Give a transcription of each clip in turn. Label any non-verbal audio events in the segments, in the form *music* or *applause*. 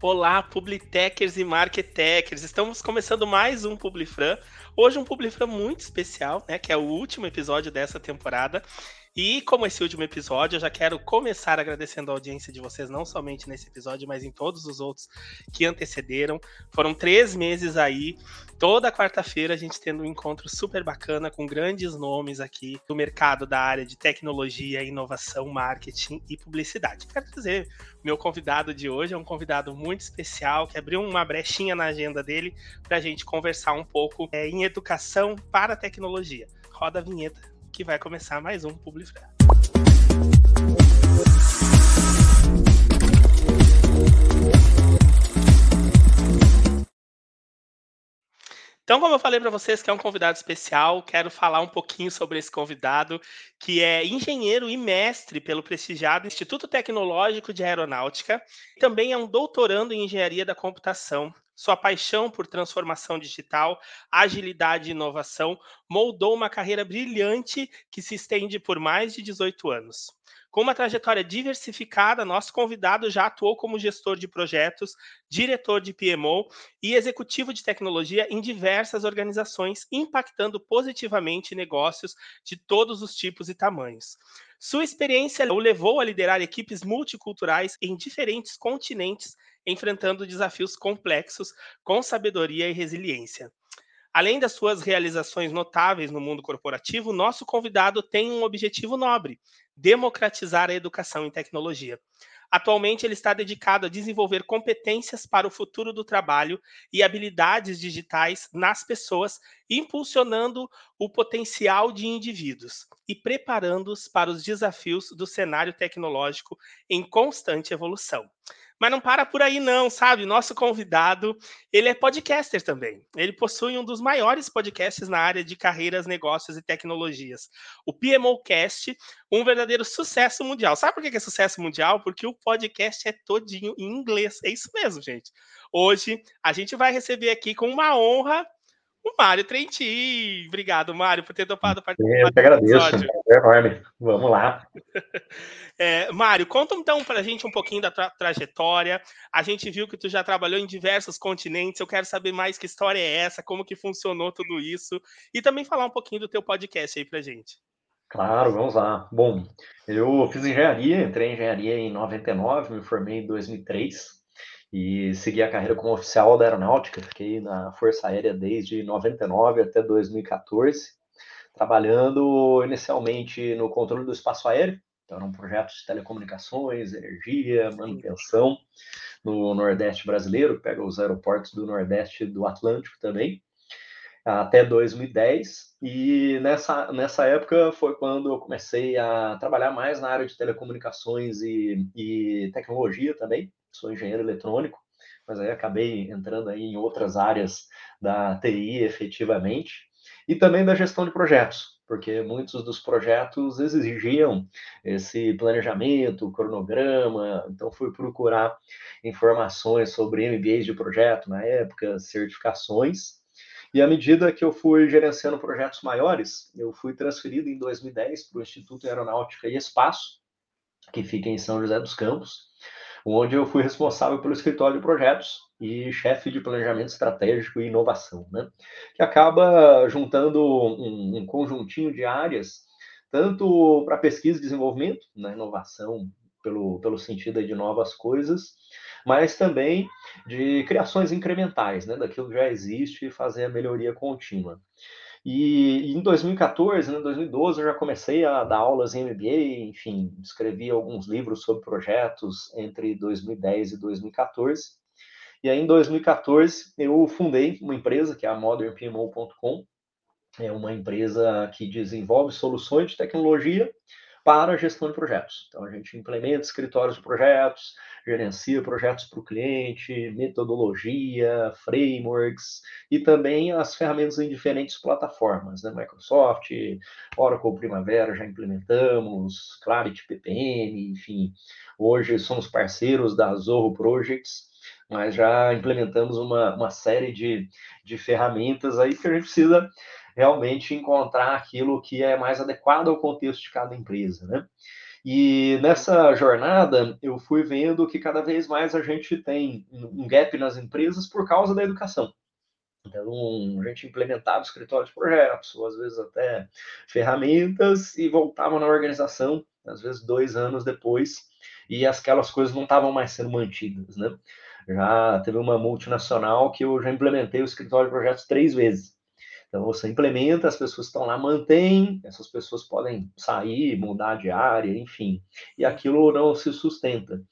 Olá, Publitechers e Marketechers. Estamos começando mais um Publifran. Hoje um Publifran muito especial, né, que é o último episódio dessa temporada. E como esse último episódio, eu já quero começar agradecendo a audiência de vocês, não somente nesse episódio, mas em todos os outros que antecederam. Foram três meses aí, toda quarta-feira a gente tendo um encontro super bacana com grandes nomes aqui do mercado da área de tecnologia, inovação, marketing e publicidade. Quero dizer, meu convidado de hoje é um convidado muito especial que abriu uma brechinha na agenda dele para a gente conversar um pouco é, em educação para tecnologia. Roda a vinheta que vai começar mais um Publifran. Então, como eu falei para vocês que é um convidado especial, quero falar um pouquinho sobre esse convidado, que é engenheiro e mestre pelo prestigiado Instituto Tecnológico de Aeronáutica, também é um doutorando em engenharia da computação sua paixão por transformação digital, agilidade e inovação moldou uma carreira brilhante que se estende por mais de 18 anos. Com uma trajetória diversificada, nosso convidado já atuou como gestor de projetos, diretor de PMO e executivo de tecnologia em diversas organizações, impactando positivamente negócios de todos os tipos e tamanhos. Sua experiência o levou a liderar equipes multiculturais em diferentes continentes enfrentando desafios complexos com sabedoria e resiliência. Além das suas realizações notáveis no mundo corporativo, nosso convidado tem um objetivo nobre: democratizar a educação em tecnologia. Atualmente, ele está dedicado a desenvolver competências para o futuro do trabalho e habilidades digitais nas pessoas, impulsionando o potencial de indivíduos e preparando-os para os desafios do cenário tecnológico em constante evolução. Mas não para por aí não, sabe? Nosso convidado, ele é podcaster também. Ele possui um dos maiores podcasts na área de carreiras, negócios e tecnologias. O PMOcast, um verdadeiro sucesso mundial. Sabe por que é sucesso mundial? Porque o podcast é todinho em inglês. É isso mesmo, gente. Hoje a gente vai receber aqui com uma honra o Mário Trenti. Obrigado, Mário, por ter topado participar. Eu que agradeço, é enorme. Vamos lá. *laughs* É, Mário, conta então para a gente um pouquinho da tra trajetória. A gente viu que tu já trabalhou em diversos continentes. Eu quero saber mais que história é essa, como que funcionou tudo isso e também falar um pouquinho do teu podcast aí para gente. Claro, vamos lá. Bom, eu fiz engenharia, entrei em engenharia em 99, me formei em 2003 e segui a carreira como oficial da aeronáutica. Fiquei na Força Aérea desde 99 até 2014, trabalhando inicialmente no controle do espaço aéreo então, eram projetos de telecomunicações, energia, manutenção no Nordeste brasileiro, pega os aeroportos do Nordeste do Atlântico também, até 2010. E nessa, nessa época foi quando eu comecei a trabalhar mais na área de telecomunicações e, e tecnologia também. Sou engenheiro eletrônico, mas aí acabei entrando aí em outras áreas da TI efetivamente e também da gestão de projetos porque muitos dos projetos exigiam esse planejamento, cronograma, então fui procurar informações sobre MBAs de projeto na época, certificações, e à medida que eu fui gerenciando projetos maiores, eu fui transferido em 2010 para o Instituto Aeronáutica e Espaço, que fica em São José dos Campos, onde eu fui responsável pelo escritório de projetos e chefe de planejamento estratégico e inovação, né? Que acaba juntando um, um conjuntinho de áreas, tanto para pesquisa e desenvolvimento, na inovação, pelo, pelo sentido de novas coisas, mas também de criações incrementais, né? Daquilo que já existe e fazer a melhoria contínua. E em 2014, né, 2012, eu já comecei a dar aulas em MBA, enfim, escrevi alguns livros sobre projetos entre 2010 e 2014. E aí, em 2014, eu fundei uma empresa, que é a modernpmo.com, é uma empresa que desenvolve soluções de tecnologia para a gestão de projetos. Então, a gente implementa escritórios de projetos, gerencia projetos para o cliente, metodologia, frameworks e também as ferramentas em diferentes plataformas, né? Microsoft, Oracle Primavera já implementamos, Clarity PPM, enfim. Hoje somos parceiros da Zorro Projects, mas já implementamos uma, uma série de, de ferramentas aí que a gente precisa realmente encontrar aquilo que é mais adequado ao contexto de cada empresa, né? E nessa jornada, eu fui vendo que cada vez mais a gente tem um gap nas empresas por causa da educação. Então, a gente implementava escritório de projetos, ou às vezes até ferramentas, e voltava na organização, às vezes dois anos depois, e aquelas coisas não estavam mais sendo mantidas, né? Já teve uma multinacional que eu já implementei o escritório de projetos três vezes. Então você implementa, as pessoas estão lá, mantém, essas pessoas podem sair, mudar de área, enfim, e aquilo não se sustenta.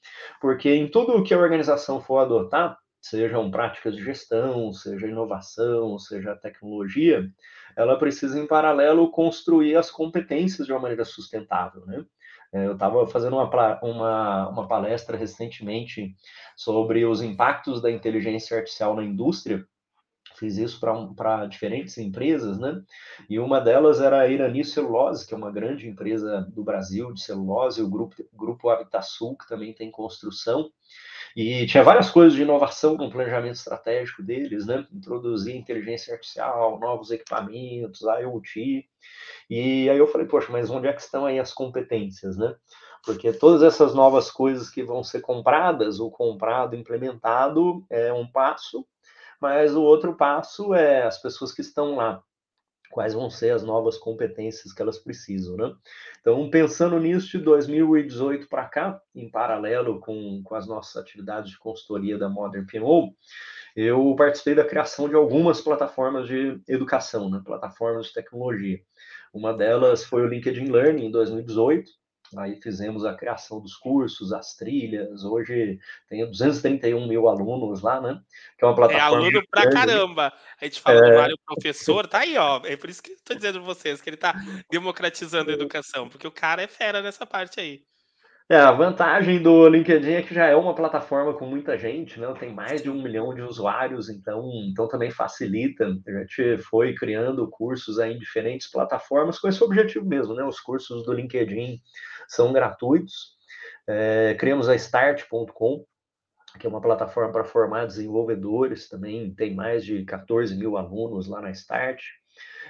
Porque em tudo que a organização for adotar, sejam práticas de gestão, seja inovação, seja tecnologia, ela precisa, em paralelo, construir as competências de uma maneira sustentável, né? É, eu estava fazendo uma, uma, uma palestra recentemente sobre os impactos da inteligência artificial na indústria, fiz isso para diferentes empresas, né? E uma delas era a Irani Celulose, que é uma grande empresa do Brasil de celulose, o grupo, grupo Habitasul, que também tem construção. E tinha várias coisas de inovação no planejamento estratégico deles, né? Introduzir inteligência artificial, novos equipamentos, IoT. E aí eu falei, poxa, mas onde é que estão aí as competências, né? Porque todas essas novas coisas que vão ser compradas, o comprado, implementado, é um passo, mas o outro passo é as pessoas que estão lá, quais vão ser as novas competências que elas precisam, né? Então, pensando nisso de 2018 para cá, em paralelo com, com as nossas atividades de consultoria da Modern PMO, eu participei da criação de algumas plataformas de educação, né? plataformas de tecnologia. Uma delas foi o LinkedIn Learning, em 2018, Aí fizemos a criação dos cursos, as trilhas. Hoje tem 231 mil alunos lá, né? Que é uma é plataforma. É aluno pra caramba. A gente fala é... do Mário professor, tá aí, ó. É por isso que estou dizendo para vocês que ele está democratizando a educação, porque o cara é fera nessa parte aí. É, a vantagem do LinkedIn é que já é uma plataforma com muita gente, né? Tem mais de um milhão de usuários, então, então também facilita. A gente foi criando cursos aí em diferentes plataformas com esse objetivo mesmo, né? Os cursos do LinkedIn são gratuitos. É, criamos a Start.com, que é uma plataforma para formar desenvolvedores, também tem mais de 14 mil alunos lá na Start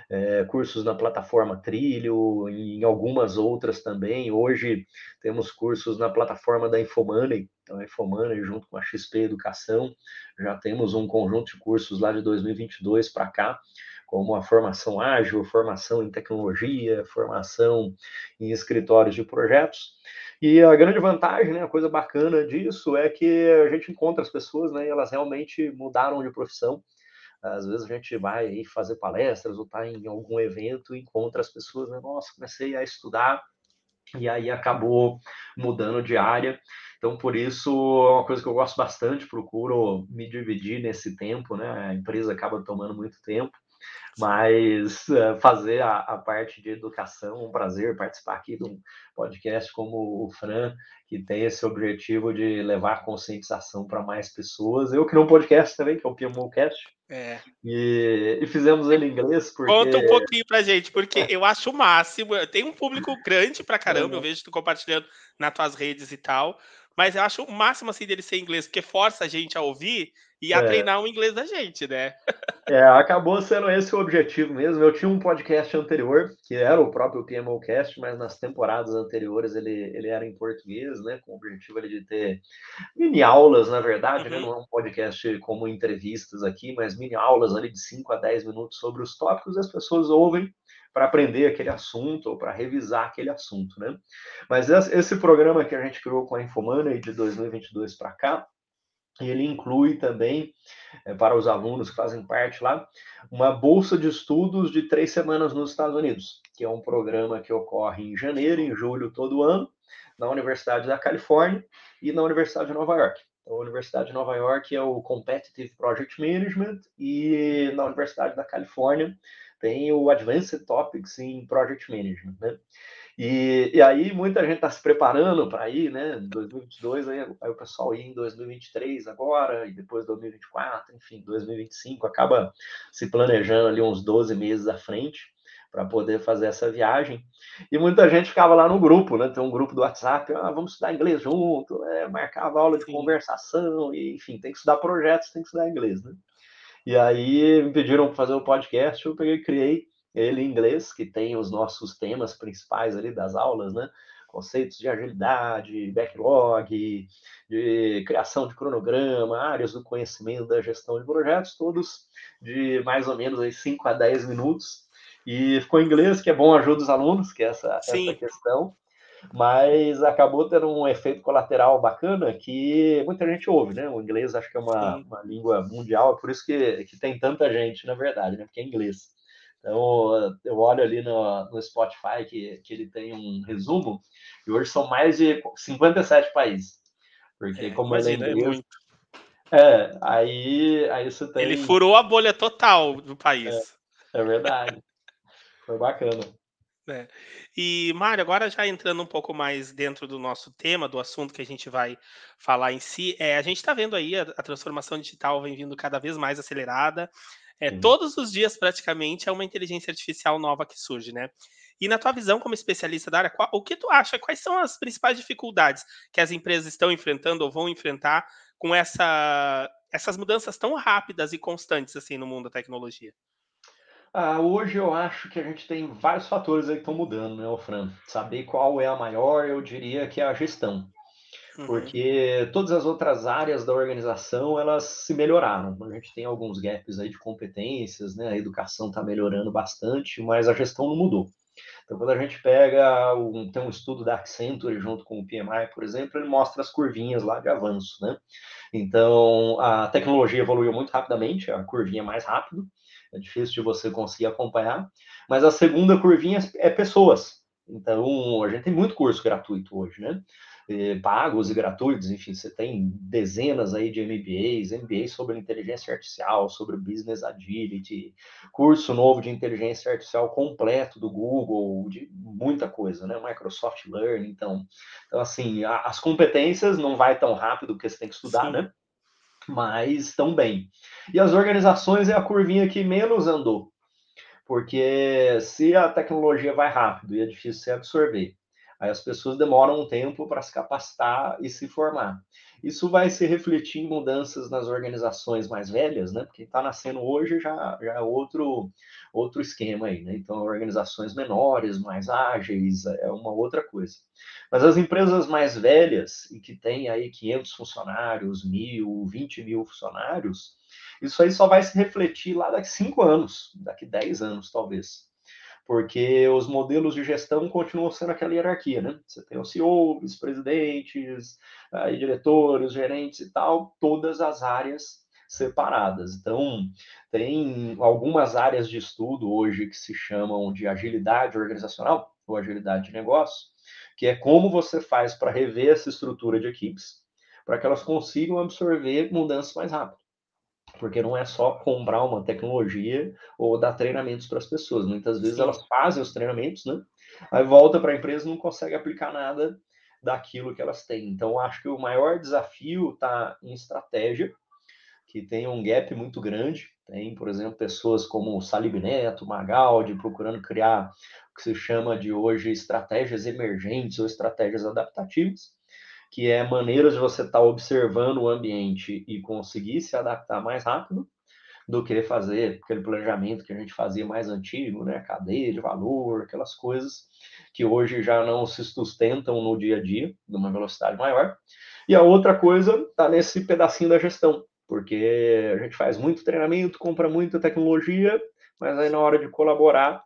é, cursos na plataforma Trilho, em algumas outras também. Hoje temos cursos na plataforma da Infomoney, então a Infomoney junto com a XP Educação, já temos um conjunto de cursos lá de 2022 para cá, como a formação ágil, formação em tecnologia, formação em escritórios de projetos. E a grande vantagem, né, a coisa bacana disso é que a gente encontra as pessoas, né, e elas realmente mudaram de profissão. Às vezes a gente vai fazer palestras ou está em algum evento e encontra as pessoas, né? Nossa, comecei a estudar e aí acabou mudando de área. Então, por isso, é uma coisa que eu gosto bastante, procuro me dividir nesse tempo, né? A empresa acaba tomando muito tempo, mas uh, fazer a, a, parte de educação, um prazer participar aqui de um podcast como o Fran, que tem esse objetivo de levar conscientização para mais pessoas. Eu criei um podcast também, que é o PMOcast, é. E, e, fizemos ele em inglês porque... Conta um pouquinho pra gente, porque *laughs* eu acho o máximo. Tem um público grande pra caramba, eu vejo tu compartilhando nas tuas redes e tal. Mas eu acho o máximo assim dele ser inglês, porque força a gente a ouvir e a é. treinar o inglês da gente, né? *laughs* É, acabou sendo esse o objetivo mesmo. Eu tinha um podcast anterior, que era o próprio PMOcast, mas nas temporadas anteriores ele, ele era em português, né? Com o objetivo de ter mini aulas, na verdade, né? uhum. né? Não é um podcast como entrevistas aqui, mas mini aulas ali de 5 a 10 minutos sobre os tópicos e as pessoas ouvem para aprender aquele assunto ou para revisar aquele assunto, né? Mas esse programa que a gente criou com a Infomoney de 2022 para cá, ele inclui também, é, para os alunos que fazem parte lá, uma bolsa de estudos de três semanas nos Estados Unidos, que é um programa que ocorre em janeiro, em julho, todo ano, na Universidade da Califórnia e na Universidade de Nova York. Então, a Universidade de Nova York é o Competitive Project Management e na Universidade da Califórnia tem o Advanced Topics in Project Management, né? E, e aí muita gente está se preparando para ir, né? 2022, aí, aí, o pessoal ir em 2023 agora, e depois 2024, enfim, 2025, acaba se planejando ali uns 12 meses à frente para poder fazer essa viagem. E muita gente ficava lá no grupo, né? Tem um grupo do WhatsApp, ah, vamos estudar inglês junto, é, marcava aula de Sim. conversação, e, enfim, tem que estudar projetos, tem que estudar inglês, né? E aí me pediram para fazer o um podcast, eu peguei criei ele em inglês, que tem os nossos temas principais ali das aulas, né? conceitos de agilidade, backlog, de criação de cronograma, áreas do conhecimento da gestão de projetos, todos de mais ou menos aí 5 a 10 minutos. E ficou em inglês, que é bom, ajuda os alunos, que é essa, essa questão mas acabou tendo um efeito colateral bacana que muita gente ouve, né? O inglês acho que é uma, uma língua mundial, é por isso que, que tem tanta gente, na verdade, né? Porque é inglês. Então, eu olho ali no, no Spotify que, que ele tem um resumo, e hoje são mais de 57 países. Porque, é, como ele é, inglês, é, é, aí, aí você tem. Ele furou a bolha total do país. É, é verdade. Foi bacana. É. E, Mário, agora já entrando um pouco mais dentro do nosso tema, do assunto que a gente vai falar em si, é, a gente está vendo aí a, a, transformação digital vem vindo cada vez mais acelerada. É, todos os dias, praticamente, é uma inteligência artificial nova que surge, né? E na tua visão como especialista da área, qual, o que tu acha? Quais são as principais dificuldades que as empresas estão enfrentando ou vão enfrentar com essa, essas mudanças tão rápidas e constantes assim no mundo da tecnologia? Ah, hoje eu acho que a gente tem vários fatores aí que estão mudando, né, Fran? Saber qual é a maior, eu diria que é a gestão. Uhum. Porque todas as outras áreas da organização, elas se melhoraram. A gente tem alguns gaps aí de competências, né? A educação está melhorando bastante, mas a gestão não mudou. Então, quando a gente pega, um, tem um estudo da Accenture junto com o PMI, por exemplo, ele mostra as curvinhas lá de avanço, né? Então, a tecnologia evoluiu muito rapidamente, a curvinha é mais rápido, é difícil de você conseguir acompanhar. Mas a segunda curvinha é pessoas. Então, a gente tem muito curso gratuito hoje, né? pagos e gratuitos, enfim, você tem dezenas aí de MBAs, MBAs sobre inteligência artificial, sobre business agility, curso novo de inteligência artificial completo do Google, de muita coisa, né? Microsoft Learn, então, então assim, as competências não vai tão rápido que você tem que estudar, Sim. né? Mas estão bem. E as organizações é a curvinha que menos andou, porque se a tecnologia vai rápido e é difícil se absorver, aí as pessoas demoram um tempo para se capacitar e se formar. Isso vai se refletir em mudanças nas organizações mais velhas, né? Porque está nascendo hoje já, já é outro, outro esquema aí, né? Então, organizações menores, mais ágeis, é uma outra coisa. Mas as empresas mais velhas, e que têm aí 500 funcionários, mil, 20 mil funcionários, isso aí só vai se refletir lá daqui 5 anos, daqui 10 anos, talvez porque os modelos de gestão continuam sendo aquela hierarquia, né? Você tem o CEO, vice-presidentes, diretores, gerentes e tal, todas as áreas separadas. Então, tem algumas áreas de estudo hoje que se chamam de agilidade organizacional ou agilidade de negócio, que é como você faz para rever essa estrutura de equipes, para que elas consigam absorver mudanças mais rápido porque não é só comprar uma tecnologia ou dar treinamentos para as pessoas. Muitas vezes Sim. elas fazem os treinamentos, né? Aí volta para a empresa e não consegue aplicar nada daquilo que elas têm. Então, acho que o maior desafio está em estratégia, que tem um gap muito grande. Tem, por exemplo, pessoas como o Salib Neto, Magaldi, procurando criar o que se chama de hoje estratégias emergentes ou estratégias adaptativas que é maneiras de você estar tá observando o ambiente e conseguir se adaptar mais rápido do que fazer aquele planejamento que a gente fazia mais antigo, né? Cadeia de valor, aquelas coisas que hoje já não se sustentam no dia a dia, numa velocidade maior. E a outra coisa está nesse pedacinho da gestão, porque a gente faz muito treinamento, compra muita tecnologia, mas aí na hora de colaborar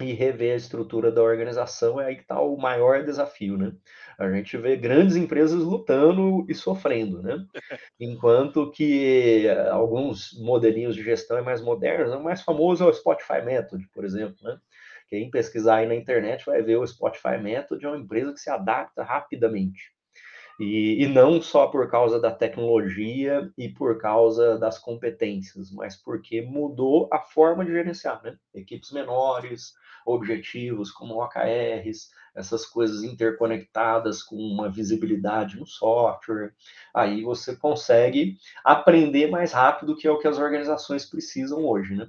e rever a estrutura da organização é aí que está o maior desafio, né? A gente vê grandes empresas lutando e sofrendo, né? *laughs* Enquanto que eh, alguns modelinhos de gestão é mais modernos, o mais famoso é o Spotify Method, por exemplo, né? Quem pesquisar aí na internet vai ver o Spotify Method, é uma empresa que se adapta rapidamente. E, e, não só por causa da tecnologia e por causa das competências, mas porque mudou a forma de gerenciar, né? Equipes menores, objetivos como OKRs, essas coisas interconectadas com uma visibilidade no software, aí você consegue aprender mais rápido, que é o que as organizações precisam hoje, né?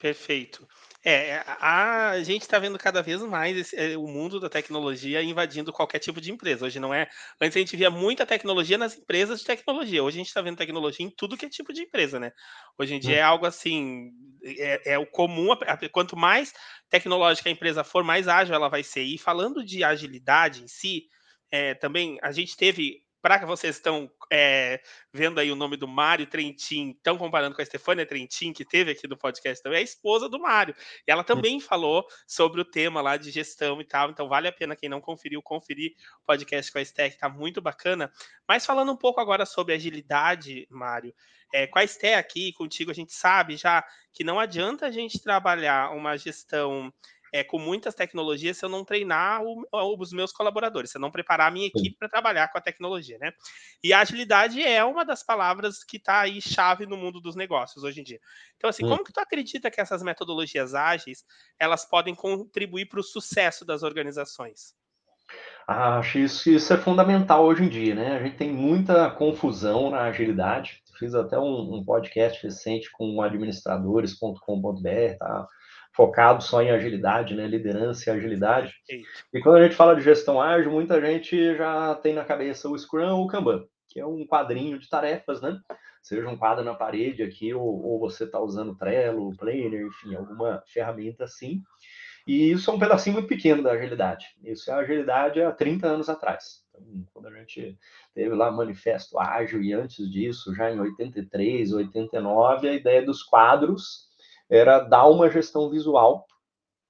Perfeito. É, a, a gente está vendo cada vez mais esse, é, o mundo da tecnologia invadindo qualquer tipo de empresa. Hoje não é. Antes a gente via muita tecnologia nas empresas de tecnologia. Hoje a gente está vendo tecnologia em tudo que é tipo de empresa, né? Hoje em dia é algo assim. É, é o comum. Quanto mais tecnológica a empresa for, mais ágil ela vai ser. E falando de agilidade em si, é, também a gente teve para que vocês estão é, vendo aí o nome do Mário Trentin, estão comparando com a Stefania Trentin, que teve aqui no podcast também, é a esposa do Mário. E ela também hum. falou sobre o tema lá de gestão e tal, então vale a pena quem não conferiu, conferir o podcast com a Esté, que está muito bacana. Mas falando um pouco agora sobre agilidade, Mário, é, com a Esté aqui, contigo, a gente sabe já que não adianta a gente trabalhar uma gestão é, com muitas tecnologias se eu não treinar o, os meus colaboradores, se eu não preparar a minha equipe para trabalhar com a tecnologia, né? E a agilidade é uma das palavras que está aí chave no mundo dos negócios hoje em dia. Então, assim, hum. como que tu acredita que essas metodologias ágeis elas podem contribuir para o sucesso das organizações? Ah, acho isso, isso é fundamental hoje em dia, né? A gente tem muita confusão na agilidade. Fiz até um, um podcast recente com administradores.com.br, tá? Focado só em agilidade, né? Liderança e agilidade. E quando a gente fala de gestão ágil, muita gente já tem na cabeça o Scrum ou o Kanban, que é um quadrinho de tarefas, né? Seja um quadro na parede aqui, ou, ou você está usando Trello, Planner, enfim, alguma ferramenta assim. E isso é um pedacinho muito pequeno da agilidade. Isso é a agilidade há 30 anos atrás. Então, quando a gente teve lá Manifesto Ágil, e antes disso, já em 83, 89, a ideia dos quadros era dar uma gestão visual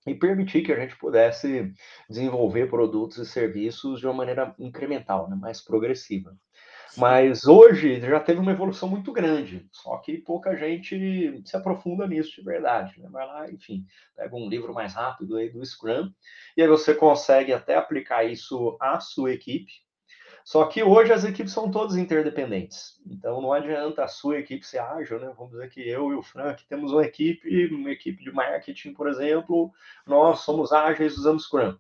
e permitir que a gente pudesse desenvolver produtos e serviços de uma maneira incremental, né, mais progressiva. Mas hoje já teve uma evolução muito grande, só que pouca gente se aprofunda nisso de verdade. Né? Vai lá, enfim, pega um livro mais rápido aí do Scrum, e aí você consegue até aplicar isso à sua equipe, só que hoje as equipes são todas interdependentes. Então não adianta a sua equipe ser ágil, né? Vamos dizer que eu e o Frank temos uma equipe, uma equipe de marketing, por exemplo, nós somos ágeis, usamos Scrum.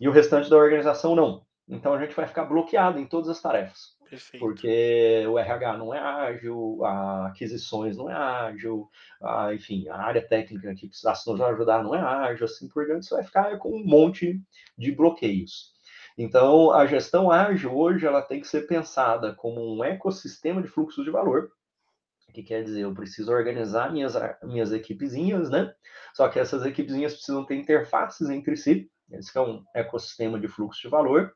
E o restante da organização não. Então a gente vai ficar bloqueado em todas as tarefas. Perfeito. Porque o RH não é ágil, a aquisições não é ágil, a, enfim, a área técnica que precisasse nos ajudar não é ágil, assim por diante, você vai ficar com um monte de bloqueios. Então, a gestão ágil hoje ela tem que ser pensada como um ecossistema de fluxos de valor, que quer dizer, eu preciso organizar minhas, minhas equipezinhas, né? Só que essas equipezinhas precisam ter interfaces entre si, esse é um ecossistema de fluxo de valor,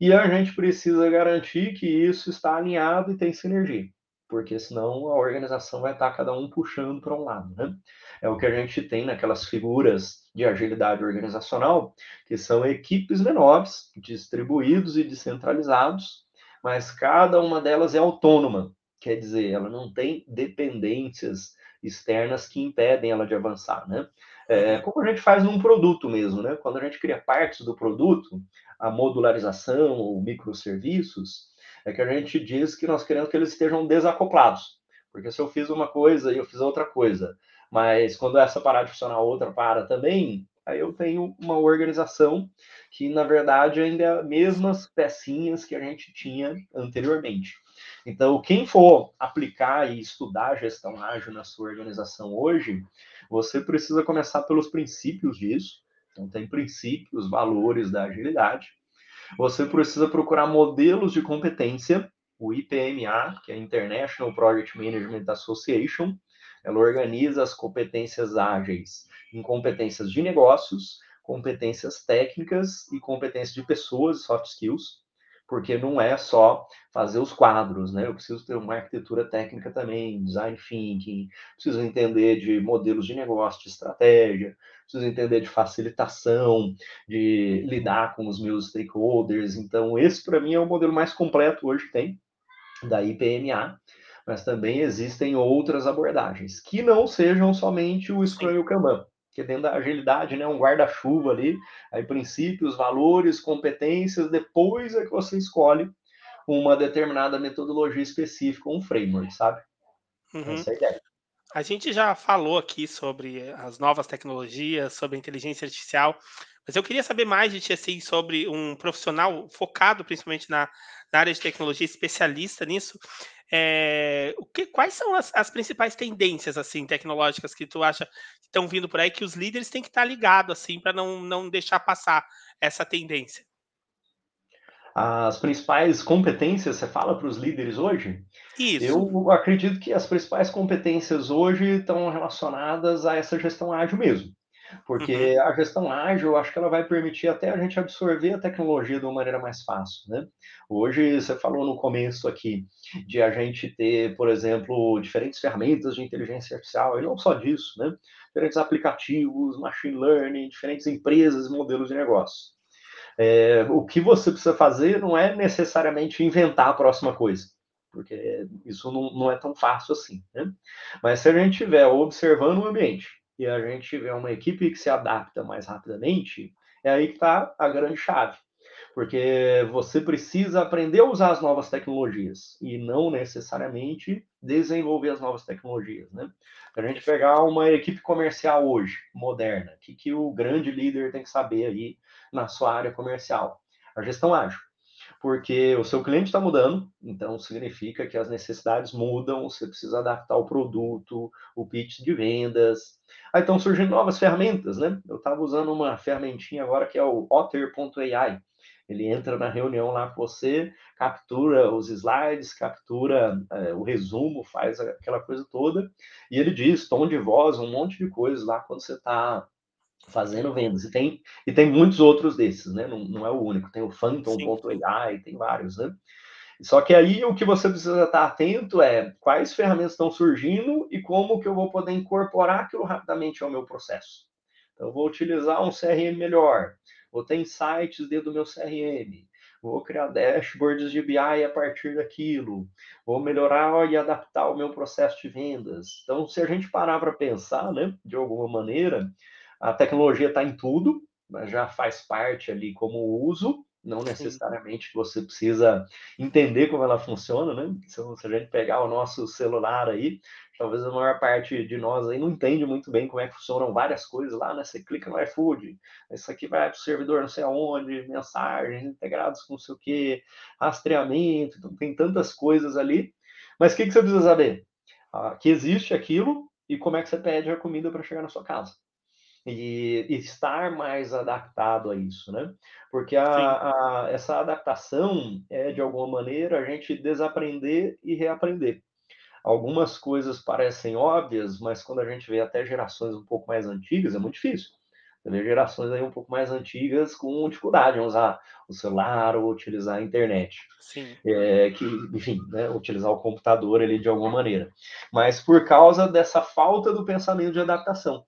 e a gente precisa garantir que isso está alinhado e tem sinergia, porque senão a organização vai estar cada um puxando para um lado, né? É o que a gente tem naquelas figuras de agilidade organizacional, que são equipes menores, distribuídos e descentralizados, mas cada uma delas é autônoma, quer dizer, ela não tem dependências externas que impedem ela de avançar, né? É, como a gente faz num produto mesmo, né? Quando a gente cria partes do produto, a modularização ou microserviços, é que a gente diz que nós queremos que eles estejam desacoplados. Porque se eu fiz uma coisa e eu fiz outra coisa, mas quando essa parar de funcionar, a outra para também, aí eu tenho uma organização que, na verdade, ainda é as mesmas pecinhas que a gente tinha anteriormente. Então, quem for aplicar e estudar gestão ágil na sua organização hoje, você precisa começar pelos princípios disso. Então, tem princípios, valores da agilidade. Você precisa procurar modelos de competência, o IPMA, que é International Project Management Association, ela organiza as competências ágeis em competências de negócios, competências técnicas e competências de pessoas, soft skills, porque não é só fazer os quadros, né? Eu preciso ter uma arquitetura técnica também, design thinking, preciso entender de modelos de negócio, de estratégia, preciso entender de facilitação, de lidar com os meus stakeholders. Então, esse para mim é o modelo mais completo hoje que tem da IPMA mas também existem outras abordagens, que não sejam somente o Scrum e o Kanban, que dentro da agilidade, né, um guarda-chuva ali, aí princípios, valores, competências, depois é que você escolhe uma determinada metodologia específica, um framework, sabe? Uhum. Essa é a ideia. A gente já falou aqui sobre as novas tecnologias, sobre a inteligência artificial, Mas eu queria saber mais de ti, assim, sobre um profissional focado principalmente na, na área de tecnologia, especialista nisso. É, o que, quais são as, as, principais tendências assim tecnológicas que tu acha que estão vindo por aí que os líderes têm que estar ligados assim para não, não deixar passar essa tendência? As principais competências, você fala para os líderes hoje? Isso. Eu acredito que as principais competências hoje estão relacionadas a essa gestão ágil mesmo. Porque uhum. a gestão ágil, eu acho que ela vai permitir até a gente absorver a tecnologia de uma maneira mais fácil, né? Hoje, você falou no começo aqui de a gente ter, por exemplo, diferentes ferramentas de inteligência artificial, e não só disso, né? Diferentes aplicativos, machine learning, diferentes empresas, modelos de negócio. É, o que você precisa fazer não é necessariamente inventar a próxima coisa, porque isso não, não é tão fácil assim, né? Mas se a gente estiver observando o ambiente, e a gente tiver uma equipe que se adapta mais rapidamente, é aí que está a grande chave. Porque você precisa aprender a usar as novas tecnologias e não necessariamente desenvolver as novas tecnologias. Né? A gente pegar uma equipe comercial hoje, moderna, o que, que o grande líder tem que saber aí na sua área comercial? A gestão ágil porque o seu cliente está mudando, então significa que as necessidades mudam, você precisa adaptar o produto, o pitch de vendas. Aí estão surgindo novas ferramentas, né? Eu estava usando uma ferramentinha agora que é o Otter.ai. Ele entra na reunião lá com você, captura os slides, captura é, o resumo, faz aquela coisa toda, e ele diz tom de voz, um monte de coisas lá quando você está fazendo vendas. E tem, e tem muitos outros desses, né? Não, não é o único. Tem o Phantom.ai, tem vários, né? Só que aí o que você precisa estar atento é quais ferramentas estão surgindo e como que eu vou poder incorporar aquilo rapidamente ao meu processo. Então, eu vou utilizar um CRM melhor, vou ter insights dentro do meu CRM, vou criar dashboards de BI a partir daquilo, vou melhorar e adaptar o meu processo de vendas. Então, se a gente parar para pensar, né, de alguma maneira, a tecnologia está em tudo, já faz parte ali como uso, não necessariamente você precisa entender como ela funciona, né? Se, a gente pegar o nosso celular aí, talvez a maior parte de nós aí não entende muito bem como é que funcionam várias coisas lá, né? Você clica no iFood, isso aqui vai para o servidor não sei aonde, mensagens integradas com não sei o que, rastreamento, então tem tantas coisas ali. Mas o que, que você precisa saber? Ah, que existe aquilo e como é que você pede a comida para chegar na sua casa e, estar mais adaptado a isso, né? Porque a, a, essa adaptação é, de alguma maneira, a gente desaprender e reaprender. Algumas coisas parecem óbvias, mas quando a gente vê até gerações um pouco mais antigas, é muito difícil. Você vê gerações aí um pouco mais antigas com dificuldade em usar o celular ou utilizar a internet. Sim. É, que, enfim, né, utilizar o computador ali de alguma maneira. Mas por causa dessa falta do pensamento de adaptação.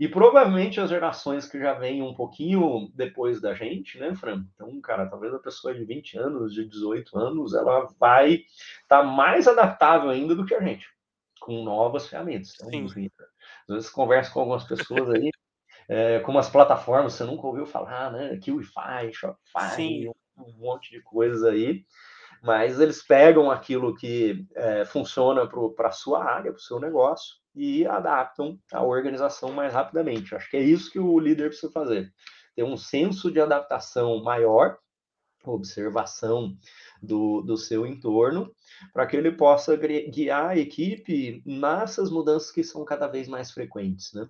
E provavelmente as gerações que já vêm um pouquinho depois da gente, né, Fran? Então, cara, talvez a pessoa de 20 anos, de 18 anos, ela vai estar tá mais adaptável ainda do que a gente, com novas ferramentas. Então, enfim, às vezes conversa com algumas pessoas aí, é, com umas plataformas você nunca ouviu falar, né? Kiwify, Shopify, um, um monte de coisas aí mas eles pegam aquilo que é, funciona para a sua área, para o seu negócio, e adaptam a organização mais rapidamente. Acho que é isso que o líder precisa fazer. Ter um senso de adaptação maior, observação do, do seu entorno, para que ele possa guiar a equipe nessas mudanças que são cada vez mais frequentes, né?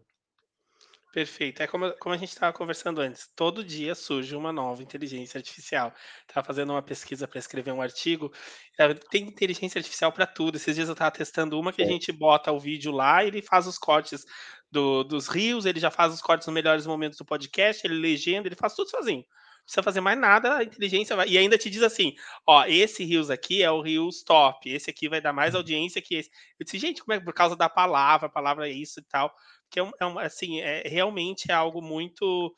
Perfeito. É como, como a gente estava conversando antes, todo dia surge uma nova inteligência artificial. Estava fazendo uma pesquisa para escrever um artigo, eh, tem inteligência artificial para tudo. Esses dias eu estava testando uma que a gente bota o vídeo lá e ele faz os cortes do, dos rios, ele já faz os cortes nos melhores momentos do podcast, ele legenda, ele faz tudo sozinho. Não precisa fazer mais nada, a inteligência vai. E ainda te diz assim: ó, esse rios aqui é o rios top, esse aqui vai dar mais uhum. audiência que esse. Eu disse, gente, como é por causa da palavra, a palavra é isso e tal que é, é assim, é, realmente é algo muito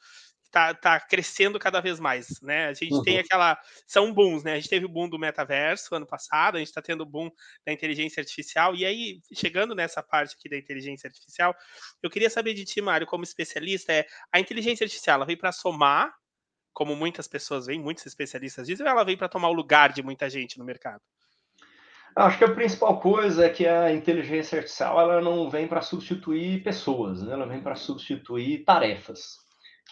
tá, tá crescendo cada vez mais, né? A gente uhum. tem aquela. São booms, né? A gente teve o boom do metaverso ano passado, a gente está tendo o boom da inteligência artificial, e aí, chegando nessa parte aqui da inteligência artificial, eu queria saber de ti, Mário, como especialista, é a inteligência artificial ela veio para somar, como muitas pessoas veem, muitos especialistas dizem, ou ela veio para tomar o lugar de muita gente no mercado? Acho que a principal coisa é que a inteligência artificial ela não vem para substituir pessoas, né? ela vem para substituir tarefas.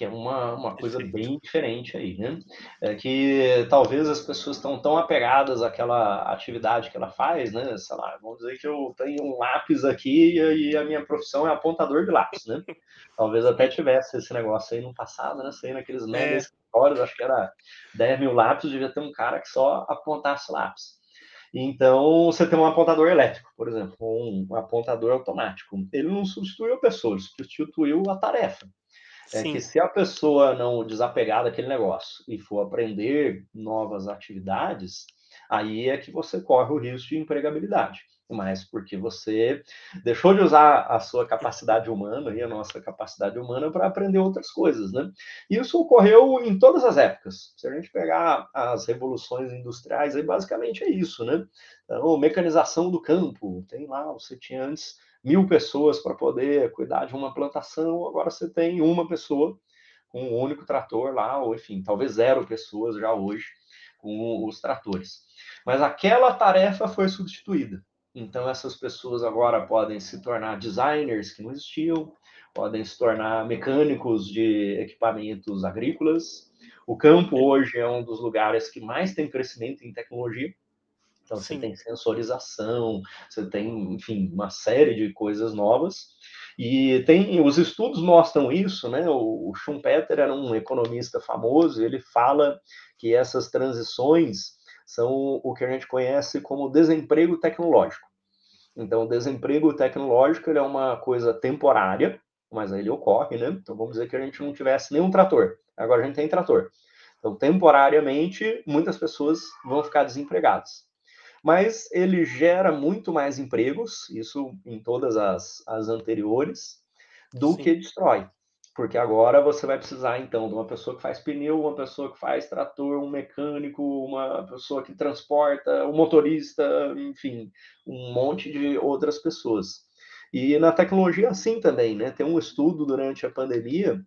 Que é uma, uma coisa bem diferente aí, né? É que talvez as pessoas estão tão apegadas àquela atividade que ela faz, né? Sei lá, vamos dizer que eu tenho um lápis aqui e a minha profissão é apontador de lápis, né? Talvez até tivesse esse negócio aí no passado, né? Sei naqueles mega é. escritórios, acho que era 10 mil lápis, devia ter um cara que só apontasse lápis. Então, você tem um apontador elétrico, por exemplo, um apontador automático. Ele não substituiu a pessoa, ele substituiu a tarefa. É que se a pessoa não desapegar daquele negócio e for aprender novas atividades, aí é que você corre o risco de empregabilidade. Mas porque você deixou de usar a sua capacidade humana e a nossa capacidade humana para aprender outras coisas, né? Isso ocorreu em todas as épocas. Se a gente pegar as revoluções industriais, aí basicamente é isso, né? Então, mecanização do campo, tem lá, você tinha antes mil pessoas para poder cuidar de uma plantação, agora você tem uma pessoa com um único trator lá, ou enfim, talvez zero pessoas já hoje com os tratores. Mas aquela tarefa foi substituída. Então, essas pessoas agora podem se tornar designers que não existiam, podem se tornar mecânicos de equipamentos agrícolas. O campo hoje é um dos lugares que mais tem crescimento em tecnologia. Então, Sim. você tem sensorização, você tem, enfim, uma série de coisas novas. E tem, os estudos mostram isso, né? O, Schumpeter era um economista famoso, ele fala que essas transições são o que a gente conhece como desemprego tecnológico. Então, o desemprego tecnológico é uma coisa temporária, mas ele ocorre, né? Então, vamos dizer que a gente não tivesse nenhum trator, agora a gente tem trator. Então, temporariamente, muitas pessoas vão ficar desempregadas mas ele gera muito mais empregos, isso em todas as, as anteriores, do Sim. que destrói. Porque agora você vai precisar, então, de uma pessoa que faz pneu, uma pessoa que faz trator, um mecânico, uma pessoa que transporta, um motorista, enfim, um monte de outras pessoas. E na tecnologia, assim também, né? Tem um estudo durante a pandemia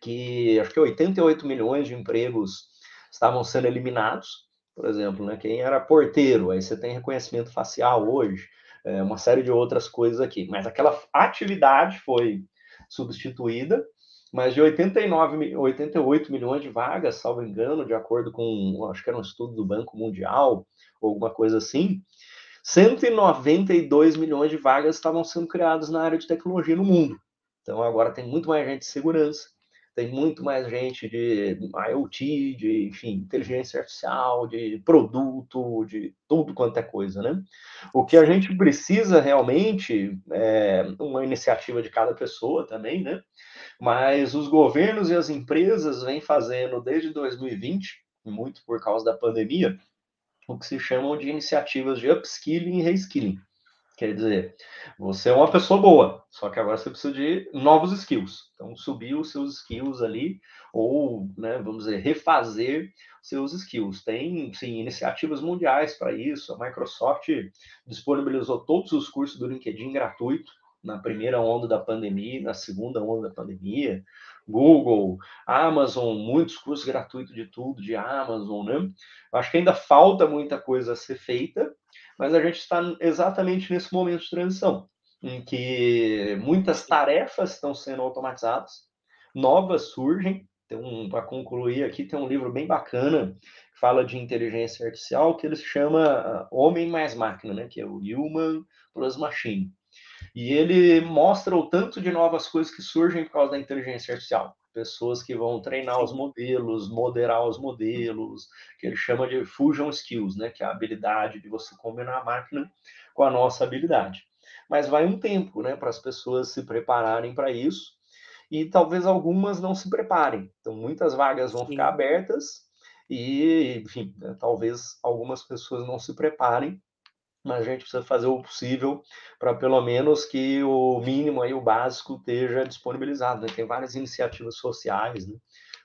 que acho que 88 milhões de empregos estavam sendo eliminados por exemplo, né? Quem era porteiro, aí você tem reconhecimento facial hoje, é, uma série de outras coisas aqui. Mas aquela atividade foi substituída, mas de 89, 88 milhões de vagas, salvo engano, de acordo com, acho que era um estudo do Banco Mundial, ou alguma coisa assim, 192 milhões de vagas estavam sendo criadas na área de tecnologia no mundo. Então agora tem muito mais gente de segurança, tem muito mais gente de IoT, de, enfim, inteligência artificial, de produto, de tudo quanto é coisa, né? O que a gente precisa realmente é uma iniciativa de cada pessoa também, né? Mas os governos e as empresas vêm fazendo desde 2020, muito por causa da pandemia, o que se chamam de iniciativas de upskilling e reskilling. Quer dizer, você é uma pessoa boa, só que agora você precisa de novos skills. Então, subir os seus skills ali, ou, né, vamos dizer, refazer seus skills. Tem, sim, iniciativas mundiais para isso. A Microsoft disponibilizou todos os cursos do LinkedIn gratuito na primeira onda da pandemia, na segunda onda da pandemia. Google, Amazon, muitos cursos gratuitos de tudo, de Amazon, né? Acho que ainda falta muita coisa a ser feita, mas a gente está exatamente nesse momento de transição, em que muitas tarefas estão sendo automatizadas, novas surgem. Um, Para concluir aqui, tem um livro bem bacana que fala de inteligência artificial, que ele se chama ah, Homem mais Máquina, né? que é o Human plus Machine. E ele mostra o tanto de novas coisas que surgem por causa da inteligência artificial pessoas que vão treinar os modelos, moderar os modelos, que ele chama de fusion skills, né, que é a habilidade de você combinar a máquina com a nossa habilidade. Mas vai um tempo, né, para as pessoas se prepararem para isso, e talvez algumas não se preparem. Então, muitas vagas vão Sim. ficar abertas e, enfim, né, talvez algumas pessoas não se preparem mas a gente precisa fazer o possível para pelo menos que o mínimo aí, o básico, esteja disponibilizado. Né? Tem várias iniciativas sociais, né?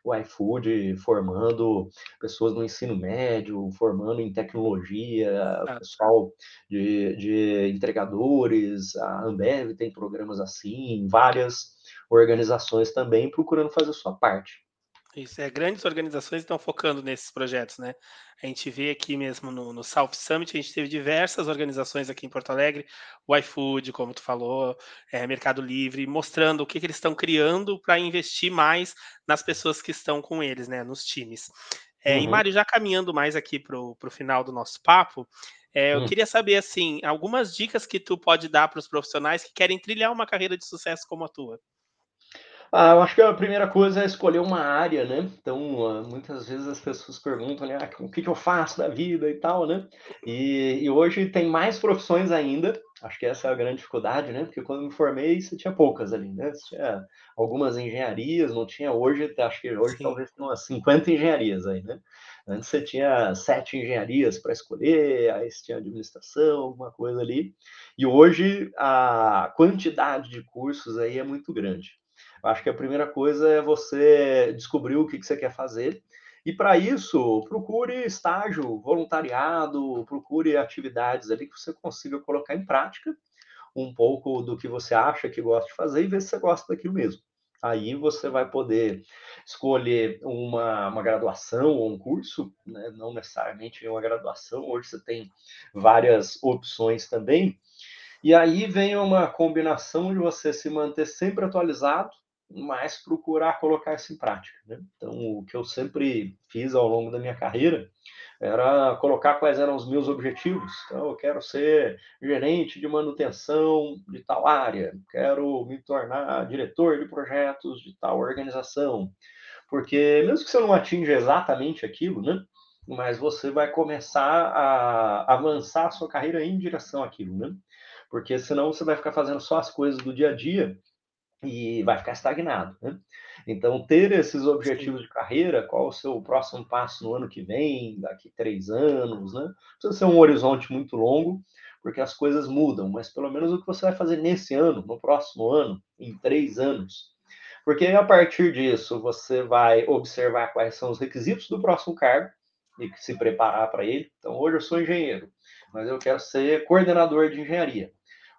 o iFood formando pessoas no ensino médio, formando em tecnologia, o pessoal de, de entregadores, a Ambev tem programas assim, várias organizações também procurando fazer a sua parte. Isso, é, grandes organizações estão focando nesses projetos, né? A gente vê aqui mesmo no, no South Summit, a gente teve diversas organizações aqui em Porto Alegre, o iFood, como tu falou, é, Mercado Livre, mostrando o que, que eles estão criando para investir mais nas pessoas que estão com eles, né? Nos times. É, E Uhum, Mário, já caminhando mais aqui para o final do nosso papo, é, eu hum. queria saber, assim, algumas dicas que tu pode dar para os profissionais que querem trilhar uma carreira de sucesso como a tua. Ah, eu acho que a primeira coisa é escolher uma área, né. Então, hã, muitas vezes as pessoas perguntam, né: "Ah, o que que eu faço da vida e tal", né. E e hoje tem mais profissões ainda, acho que essa é a grande dificuldade, né, porque quando eu me formei você tinha poucas ali, né, você tinha algumas engenharias, não tinha hoje acho que hoje Sim, talvez tenha umas 50 engenharias aí, né. Antes você tinha 7 engenharias para escolher, aí você tinha administração, alguma coisa ali, e hoje a quantidade de cursos aí é muito grande. Acho que a primeira coisa é você descobrir o que que você quer fazer, e para isso, procure estágio, voluntariado, procure atividades ali que você consiga colocar em prática um pouco do que você acha que gosta de fazer e ver se você gosta daquilo mesmo. Aí você vai poder escolher uma, uma graduação ou um curso, né? não necessariamente uma graduação, hoje você tem várias opções também, e aí vem uma combinação de você se manter sempre atualizado, mas procurar colocar isso em prática, né. Então o que eu sempre fiz ao longo da minha carreira, era colocar quais eram os meus objetivos. Então eu quero ser gerente de manutenção de tal área, quero me tornar diretor de projetos de tal organização, porque mesmo que você não atinja exatamente aquilo, né, mas você vai começar a avançar a sua carreira em direção àquilo, né. Porque senão você vai ficar fazendo só as coisas do dia a dia e vai ficar estagnado, né. Então ter esses objetivos de carreira, qual o seu próximo passo no ano que vem, daqui 3 anos, né, precisa ser um horizonte muito longo, porque as coisas mudam, mas pelo menos o que você vai fazer nesse ano, no próximo ano, em 3 anos. Porque a partir disso você vai observar quais são os requisitos do próximo cargo e se preparar para ele. Então hoje eu sou engenheiro, mas eu quero ser coordenador de engenharia.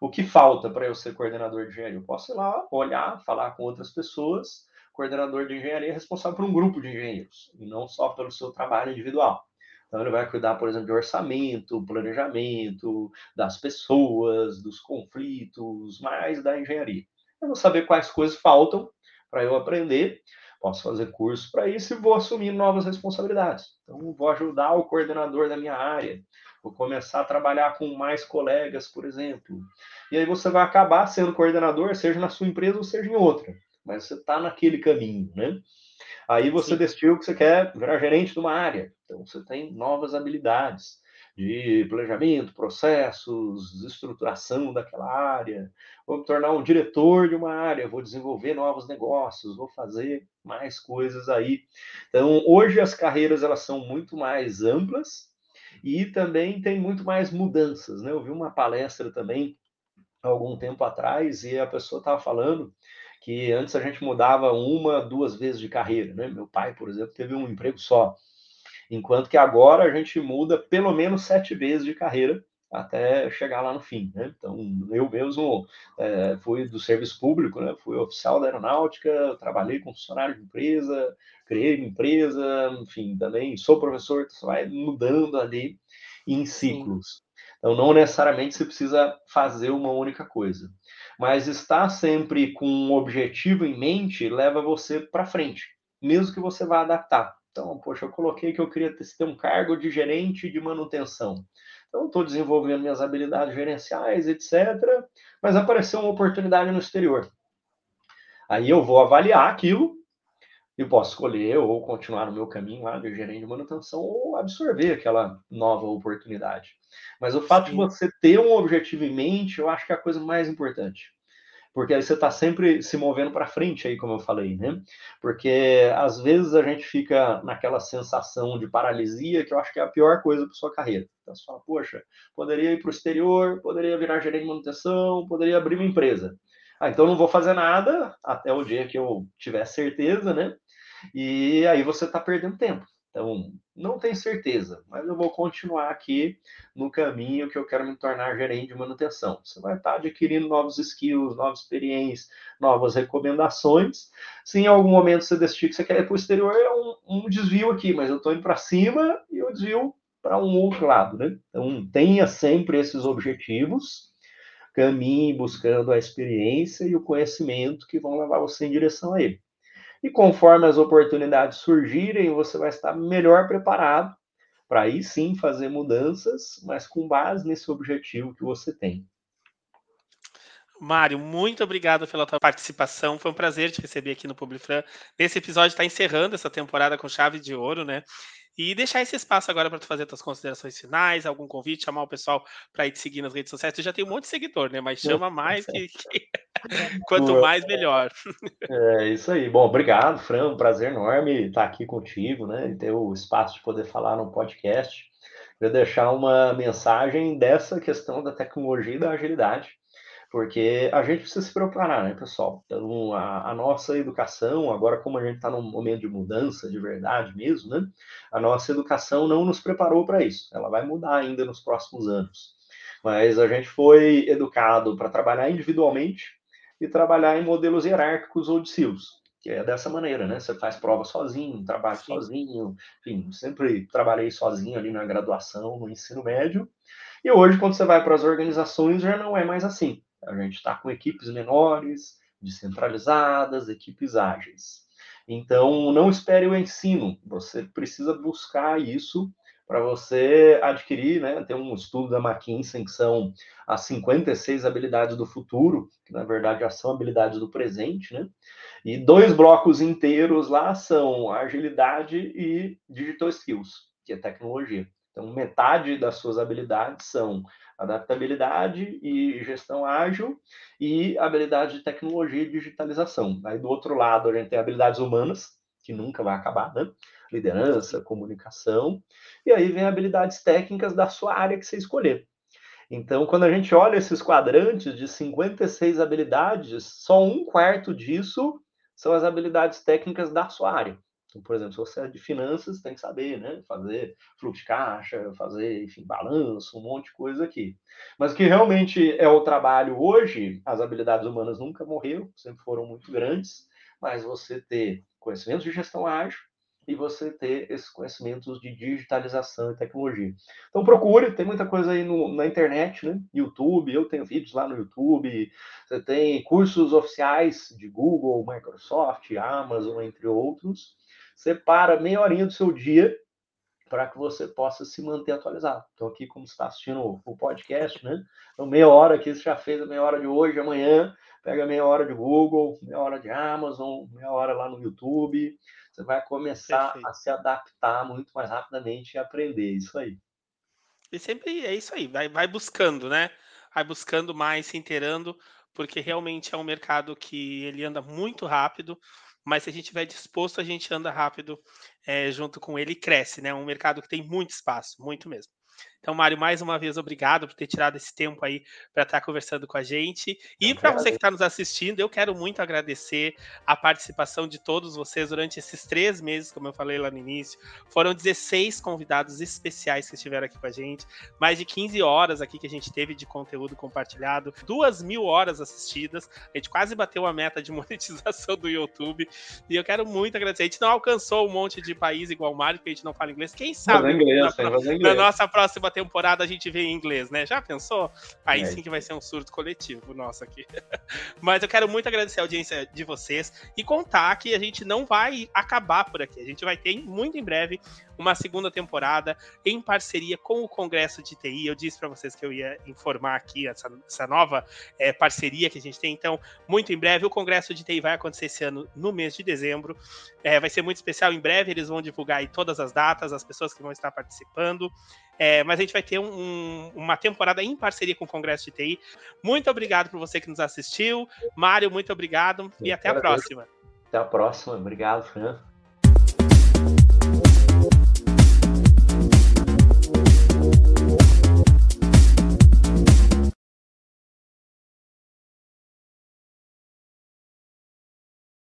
O que falta para eu ser coordenador de engenharia? Eu posso ir lá, olhar, falar com outras pessoas. Coordenador de engenharia é responsável por um grupo de engenheiros, e não só pelo seu trabalho individual. Então, ele vai cuidar, por exemplo, de orçamento, planejamento, das pessoas, dos conflitos, mais da engenharia. Eu vou saber quais coisas faltam para eu aprender, posso fazer curso para isso e vou assumir novas responsabilidades. Então, vou ajudar o coordenador da minha área, vou começar a trabalhar com mais colegas, por exemplo. E aí você vai acabar sendo coordenador, seja na sua empresa ou seja em outra. Mas você está naquele caminho, né? Aí você sim, decidiu que você quer virar gerente de uma área. Então você tem novas habilidades de planejamento, processos, estruturação daquela área. Vou me tornar um diretor de uma área, vou desenvolver novos negócios, vou fazer mais coisas aí. Então, hoje as carreiras elas são muito mais amplas e também tem muito mais mudanças, né? Eu vi uma palestra também algum tempo atrás e a pessoa estava falando que antes a gente mudava uma, duas vezes de carreira, né? Meu pai, por exemplo, teve um emprego só, enquanto que agora a gente muda pelo menos sete vezes de carreira até chegar lá no fim, né? Então, eu mesmo é, fui do serviço público, né? Fui oficial da aeronáutica, trabalhei com funcionário de empresa, criei uma empresa, enfim, também sou professor, você vai mudando ali em ciclos. Então, não necessariamente você precisa fazer uma única coisa, mas estar sempre com um objetivo em mente leva você para frente, mesmo que você vá adaptar. Então, poxa, eu coloquei que eu queria ter um cargo de gerente de manutenção. Então, estou desenvolvendo minhas habilidades gerenciais, etc. Mas apareceu uma oportunidade no exterior. Aí eu vou avaliar aquilo e posso escolher ou continuar no meu caminho lá de gerente de manutenção ou absorver aquela nova oportunidade. Mas o fato de sim. você ter um objetivo em mente, eu acho que é a coisa mais importante. Porque aí você está sempre se movendo para frente, aí, como eu falei, né? Porque às vezes a gente fica naquela sensação de paralisia, que eu acho que é a pior coisa para sua carreira. Então você fala, poxa, poderia ir para o exterior, poderia virar gerente de manutenção, poderia abrir uma empresa. Ah, então não vou fazer nada até o dia que eu tiver certeza, né? E aí você está perdendo tempo. Então, não tenho certeza, mas eu vou continuar aqui no caminho que eu quero me tornar gerente de manutenção. Você vai estar adquirindo novos skills, novas experiências, novas recomendações. Se em algum momento você decidir que você quer ir para o exterior, é um, um desvio aqui, mas eu estou indo para cima e eu desvio para um outro lado, né? Então, tenha sempre esses objetivos, caminhe buscando a experiência e o conhecimento que vão levar você em direção a ele. E conforme as oportunidades surgirem, você vai estar melhor preparado para aí sim fazer mudanças, mas com base nesse objetivo que você tem. Mário, muito obrigado pela tua participação. Foi um prazer te receber aqui no Publifran. Esse episódio está encerrando essa temporada com chave de ouro, né? E deixar esse espaço agora para tu fazer tuas considerações finais, algum convite, chamar o pessoal para ir te seguir nas redes sociais. Tu já tem um monte de seguidor, né? Mas chama *laughs* mais que, que... *laughs* quanto mais melhor. É isso aí. Bom, obrigado, Fran. Um prazer enorme estar aqui contigo, né? E ter o espaço de poder falar no podcast. Queria deixar uma mensagem dessa questão da tecnologia e da agilidade porque a gente precisa se preparar, né, pessoal? Então, a, a nossa educação, agora como a gente está num momento de mudança de verdade mesmo, né? A nossa educação não nos preparou para isso. Ela vai mudar ainda nos próximos anos. Mas a gente foi educado para trabalhar individualmente e trabalhar em modelos hierárquicos ou de silos, que é dessa maneira, né? Você faz prova sozinho, trabalha Sim. sozinho, enfim, sempre trabalhei sozinho ali na graduação, no ensino médio. E hoje, quando você vai para as organizações, já não é mais assim. A gente está com equipes menores, descentralizadas, equipes ágeis. Então, não espere o ensino, você precisa buscar isso para você adquirir, né? Tem um estudo da McKinsey que são as 56 habilidades do futuro, que na verdade já são habilidades do presente, né? E dois blocos inteiros lá são agilidade e digital skills, que é tecnologia. Então, metade das suas habilidades são adaptabilidade e gestão ágil e habilidade de tecnologia e digitalização. Aí do outro lado a gente tem habilidades humanas, que nunca vai acabar, né? Liderança, comunicação, e aí vem habilidades técnicas da sua área que você escolher. Então, quando a gente olha esses quadrantes de 56 habilidades, só um quarto disso são as habilidades técnicas da sua área. Então, por exemplo, se você é de finanças, tem que saber, né? Fazer fluxo de caixa, fazer, enfim, balanço, um monte de coisa aqui. Mas o que realmente é o trabalho hoje, as habilidades humanas nunca morreram, sempre foram muito grandes, mas você ter conhecimentos de gestão ágil e você ter esses conhecimentos de digitalização e tecnologia. Então procure, tem muita coisa aí no, na internet, né? YouTube, eu tenho vídeos lá no YouTube, você tem cursos oficiais de Google, Microsoft, Amazon, entre outros separa meia horinha do seu dia para que você possa se manter atualizado. Então, aqui, como você está assistindo o podcast, né? Então, meia hora aqui, você já fez a meia hora de hoje, amanhã, pega meia hora de Google, meia hora de Amazon, meia hora lá no YouTube. Você vai começar Perfeito. a se adaptar muito mais rapidamente e aprender isso aí. E sempre é isso aí, vai, vai buscando, né? Vai buscando mais, se inteirando, porque realmente é um mercado que ele anda muito rápido mas se a gente estiver disposto, a gente anda rápido é, junto com ele e cresce, né? Um mercado que tem muito espaço, muito mesmo. Então, Mário, mais uma vez, obrigado por ter tirado esse tempo aí para estar tá conversando com a gente. E para você que está nos assistindo, eu quero muito agradecer a participação de todos vocês durante esses três meses, como eu falei lá no início. Foram 16 convidados especiais que estiveram aqui com a gente, mais de 15 horas aqui que a gente teve de conteúdo compartilhado, duas mil horas assistidas. A gente quase bateu a meta de *laughs* monetização do YouTube. E eu quero muito agradecer. A gente não alcançou um monte de país igual o Mário, porque a gente não fala inglês. Quem sabe inglês, na, na, na nossa próxima temporada a gente vê em inglês, né? Já pensou? Aí é. sim que vai ser um surto coletivo nosso aqui. *laughs* Mas eu quero muito agradecer a audiência de vocês e contar que a gente não vai acabar por aqui. A gente vai ter muito em breve uma segunda temporada em parceria com o Congresso de TI. Eu disse para vocês que eu ia informar aqui essa, essa nova é, parceria que a gente tem. Então, muito em breve, o Congresso de TI vai acontecer esse ano no mês de dezembro. É, vai ser muito especial. Em breve, eles vão divulgar todas as datas, as pessoas que vão estar participando. É, mas a gente vai ter um, uma temporada em parceria com o Congresso de TI. Muito obrigado por você que nos assistiu. Mário, muito obrigado e até a próxima. Até a próxima. Obrigado, Fran.